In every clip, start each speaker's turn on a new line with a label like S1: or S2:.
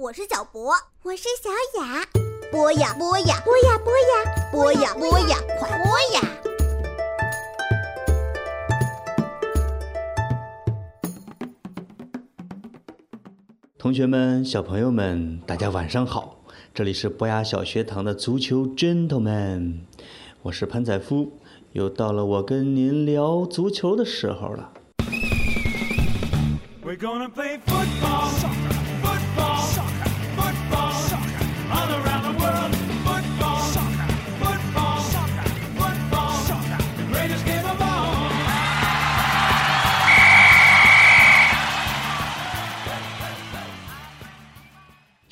S1: 我是小博，
S2: 我是小雅。
S1: 播呀播呀
S2: 播呀播呀
S1: 播呀播呀，快播呀！
S3: 同学们、小朋友们，大家晚上好！这里是博雅小学堂的足球 gentlemen，我是潘载夫，又到了我跟您聊足球的时候了。
S4: We're gonna play football,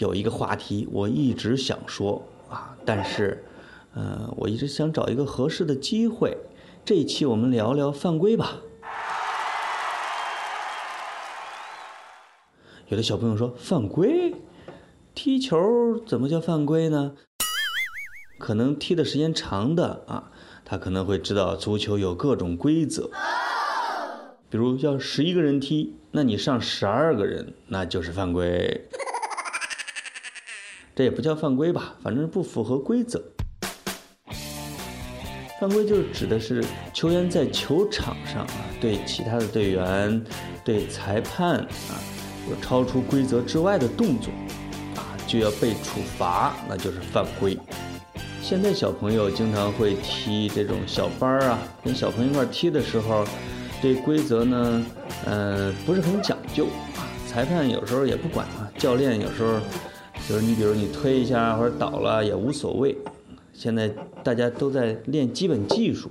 S3: 有一个话题我一直想说啊，但是，呃，我一直想找一个合适的机会。这一期我们聊聊犯规吧。有的小朋友说犯规，踢球怎么叫犯规呢？可能踢的时间长的啊，他可能会知道足球有各种规则。比如要十一个人踢，那你上十二个人，那就是犯规。这也不叫犯规吧，反正不符合规则。犯规就是指的是球员在球场上啊，对其他的队员、对裁判啊，有超出规则之外的动作，啊，就要被处罚，那就是犯规。现在小朋友经常会踢这种小班儿啊，跟小朋友一块踢的时候，对规则呢，呃，不是很讲究啊。裁判有时候也不管啊，教练有时候。就是你，比如你推一下或者倒了也无所谓。现在大家都在练基本技术，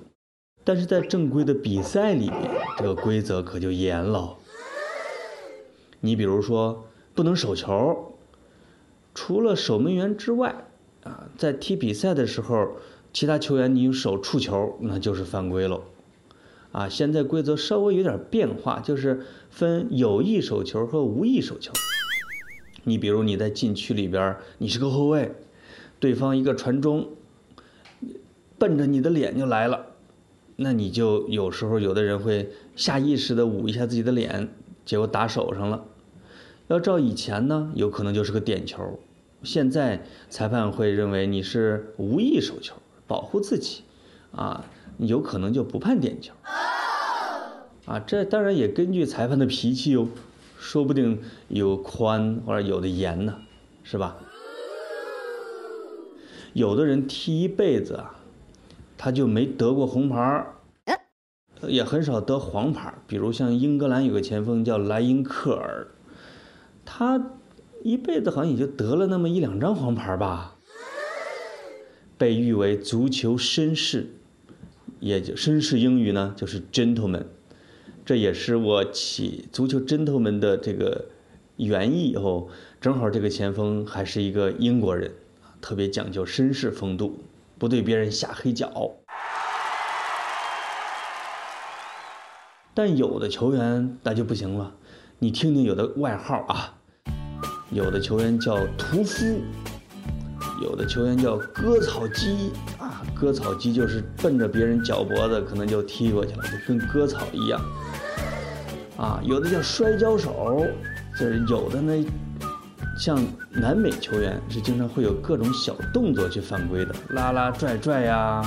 S3: 但是在正规的比赛里面，这个规则可就严了。你比如说，不能手球，除了守门员之外，啊，在踢比赛的时候，其他球员你用手触球，那就是犯规了。啊，现在规则稍微有点变化，就是分有意手球和无意手球。你比如你在禁区里边，你是个后卫，对方一个传中，奔着你的脸就来了，那你就有时候有的人会下意识的捂一下自己的脸，结果打手上了。要照以前呢，有可能就是个点球，现在裁判会认为你是无意手球，保护自己，啊，有可能就不判点球。啊，这当然也根据裁判的脾气哦。说不定有宽或者有的严呢，是吧？有的人踢一辈子啊，他就没得过红牌儿也很少得黄牌儿。比如像英格兰有个前锋叫莱因克尔，他一辈子好像也就得了那么一两张黄牌吧。被誉为足球绅士，也就绅士英语呢就是 gentleman。这也是我起足球 gentleman 的这个原意哦，正好这个前锋还是一个英国人，特别讲究绅士风度，不对别人下黑脚。但有的球员那就不行了，你听听有的外号啊，有的球员叫屠夫，有的球员叫割草机啊，割草机就是奔着别人脚脖子可能就踢过去了，就跟割草一样。啊，有的叫摔跤手，就是有的呢，像南美球员是经常会有各种小动作去犯规的，拉拉拽拽呀，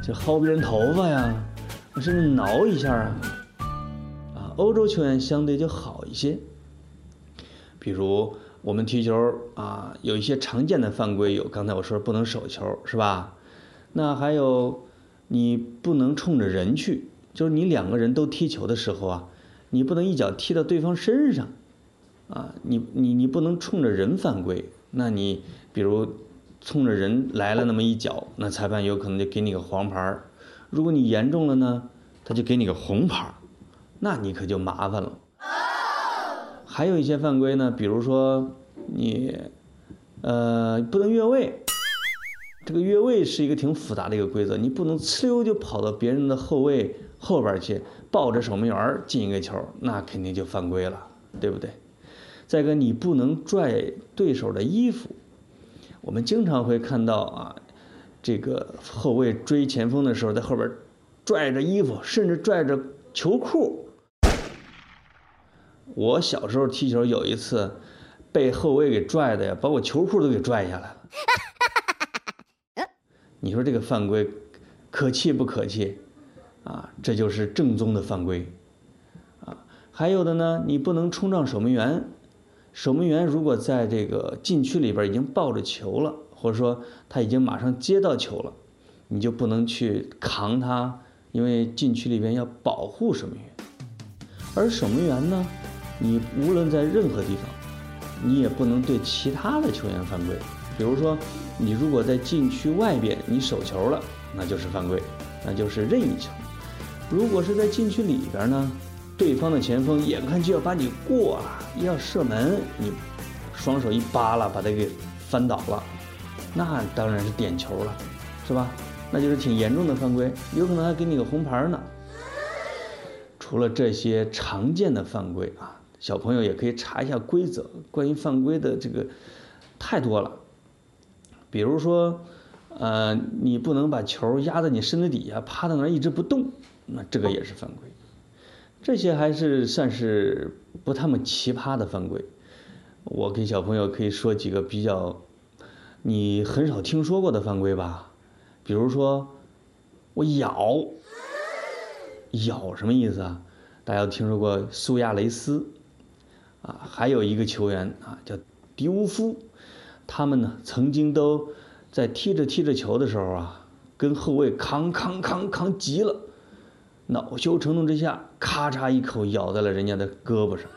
S3: 就薅别人头发呀，甚至挠一下啊。啊，欧洲球员相对就好一些，比如我们踢球啊，有一些常见的犯规有，刚才我说不能手球是吧？那还有你不能冲着人去，就是你两个人都踢球的时候啊。你不能一脚踢到对方身上，啊，你你你不能冲着人犯规。那你比如冲着人来了那么一脚，那裁判有可能就给你个黄牌儿。如果你严重了呢，他就给你个红牌儿，那你可就麻烦了。还有一些犯规呢，比如说你呃不能越位，这个越位是一个挺复杂的一个规则，你不能呲溜就跑到别人的后卫后边去。抱着守门员进一个球，那肯定就犯规了，对不对？再一个，你不能拽对手的衣服。我们经常会看到啊，这个后卫追前锋的时候，在后边拽着衣服，甚至拽着球裤。我小时候踢球有一次，被后卫给拽的呀，把我球裤都给拽下来了。你说这个犯规可气不可气？啊，这就是正宗的犯规。啊，还有的呢，你不能冲撞守门员。守门员如果在这个禁区里边已经抱着球了，或者说他已经马上接到球了，你就不能去扛他，因为禁区里边要保护守门员。而守门员呢，你无论在任何地方，你也不能对其他的球员犯规。比如说，你如果在禁区外边你手球了，那就是犯规，那就是任意球。如果是在禁区里边呢，对方的前锋眼看就要把你过了，要射门，你双手一扒拉把他给翻倒了，那当然是点球了，是吧？那就是挺严重的犯规，有可能还给你个红牌呢。除了这些常见的犯规啊，小朋友也可以查一下规则，关于犯规的这个太多了。比如说，呃，你不能把球压在你身子底下，趴在那儿一直不动，那这个也是犯规。这些还是算是不那么奇葩的犯规。我给小朋友可以说几个比较你很少听说过的犯规吧，比如说我咬，咬什么意思啊？大家都听说过苏亚雷斯啊，还有一个球员啊叫迪乌夫，他们呢曾经都在踢着踢着球的时候啊，跟后卫扛扛扛扛急了，恼羞成怒之下，咔嚓一口咬在了人家的胳膊上。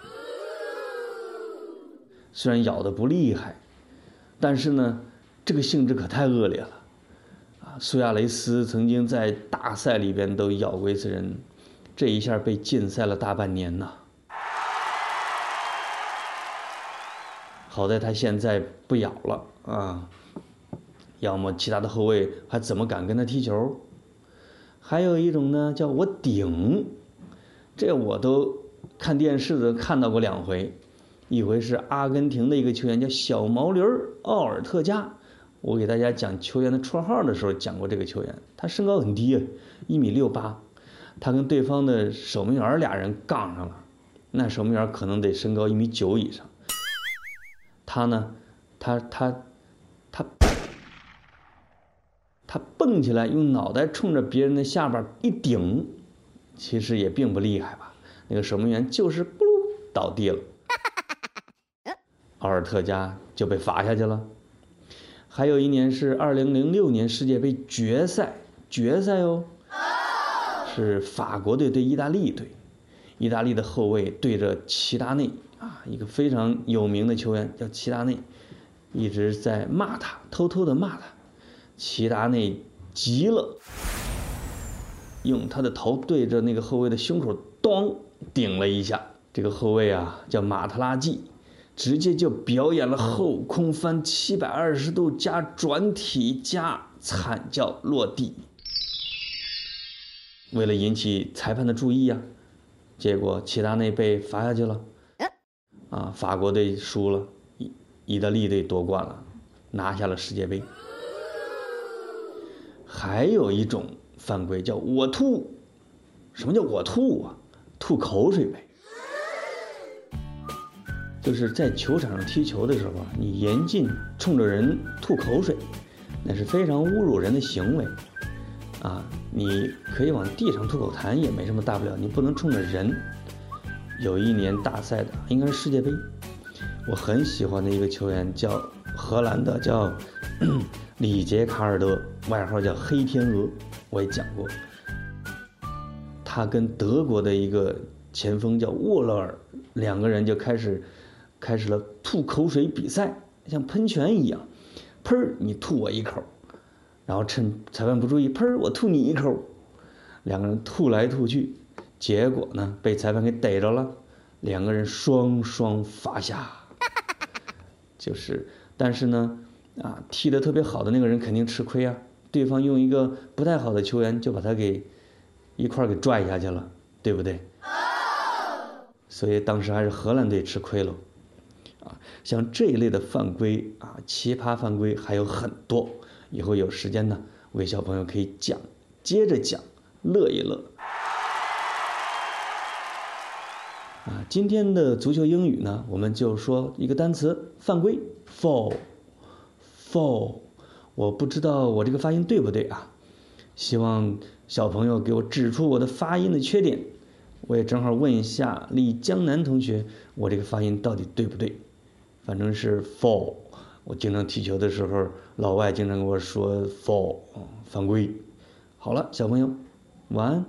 S3: 虽然咬的不厉害，但是呢，这个性质可太恶劣了。啊，苏亚雷斯曾经在大赛里边都咬过一次人，这一下被禁赛了大半年呢。好在他现在不咬了啊，要么其他的后卫还怎么敢跟他踢球？还有一种呢，叫我顶，这我都看电视的看到过两回，一回是阿根廷的一个球员叫小毛驴奥尔特加，我给大家讲球员的绰号的时候讲过这个球员，他身高很低啊，一米六八，他跟对方的守门员俩人杠上了，那守门员可能得身高一米九以上。他呢，他他他他蹦起来，用脑袋冲着别人的下巴一顶，其实也并不厉害吧？那个守门员就是咕噜倒地了，奥尔特加就被罚下去了。还有一年是二零零六年世界杯决赛，决赛哦，是法国队对意大利队，意大利的后卫对着齐达内。啊，一个非常有名的球员叫齐达内，一直在骂他，偷偷的骂他。齐达内急了，用他的头对着那个后卫的胸口，咚顶了一下。这个后卫啊叫马特拉季，直接就表演了后空翻七百二十度加转体加惨叫落地。为了引起裁判的注意呀、结果齐达内被罚下去了。啊，法国队输了，意意大利队夺冠了，拿下了世界杯。还有一种犯规叫我吐，什么叫我吐啊？吐口水呗。就是在球场上踢球的时候啊，你严禁冲着人吐口水，那是非常侮辱人的行为。啊，你可以往地上吐口痰也没什么大不了，你不能冲着人。有一年大赛的应该是世界杯，我很喜欢的一个球员叫荷兰的叫 里杰卡尔德，外号叫黑天鹅，我也讲过。他跟德国的一个前锋叫沃勒尔，两个人就开始开始了吐口水比赛，像喷泉一样，喷儿你吐我一口，然后趁裁判不注意，喷我吐你一口，两个人吐来吐去。结果呢，被裁判给逮着了，两个人双双罚下。就是，但是呢，啊，踢得特别好的那个人肯定吃亏啊，对方用一个不太好的球员就把他给一块儿给拽下去了，对不对？所以当时还是荷兰队吃亏了。啊，像这一类的犯规啊，奇葩犯规还有很多，以后有时间呢，我给小朋友可以讲，接着讲，乐一乐。啊，今天的足球英语呢，我们就说一个单词犯规，fall，fall 我不知道我这个发音对不对啊？希望小朋友给我指出我的发音的缺点。我也正好问一下李江南同学，我这个发音到底对不对？反正是 fall。我经常踢球的时候，老外经常跟我说 “fall”，犯规。好了，小朋友，晚安。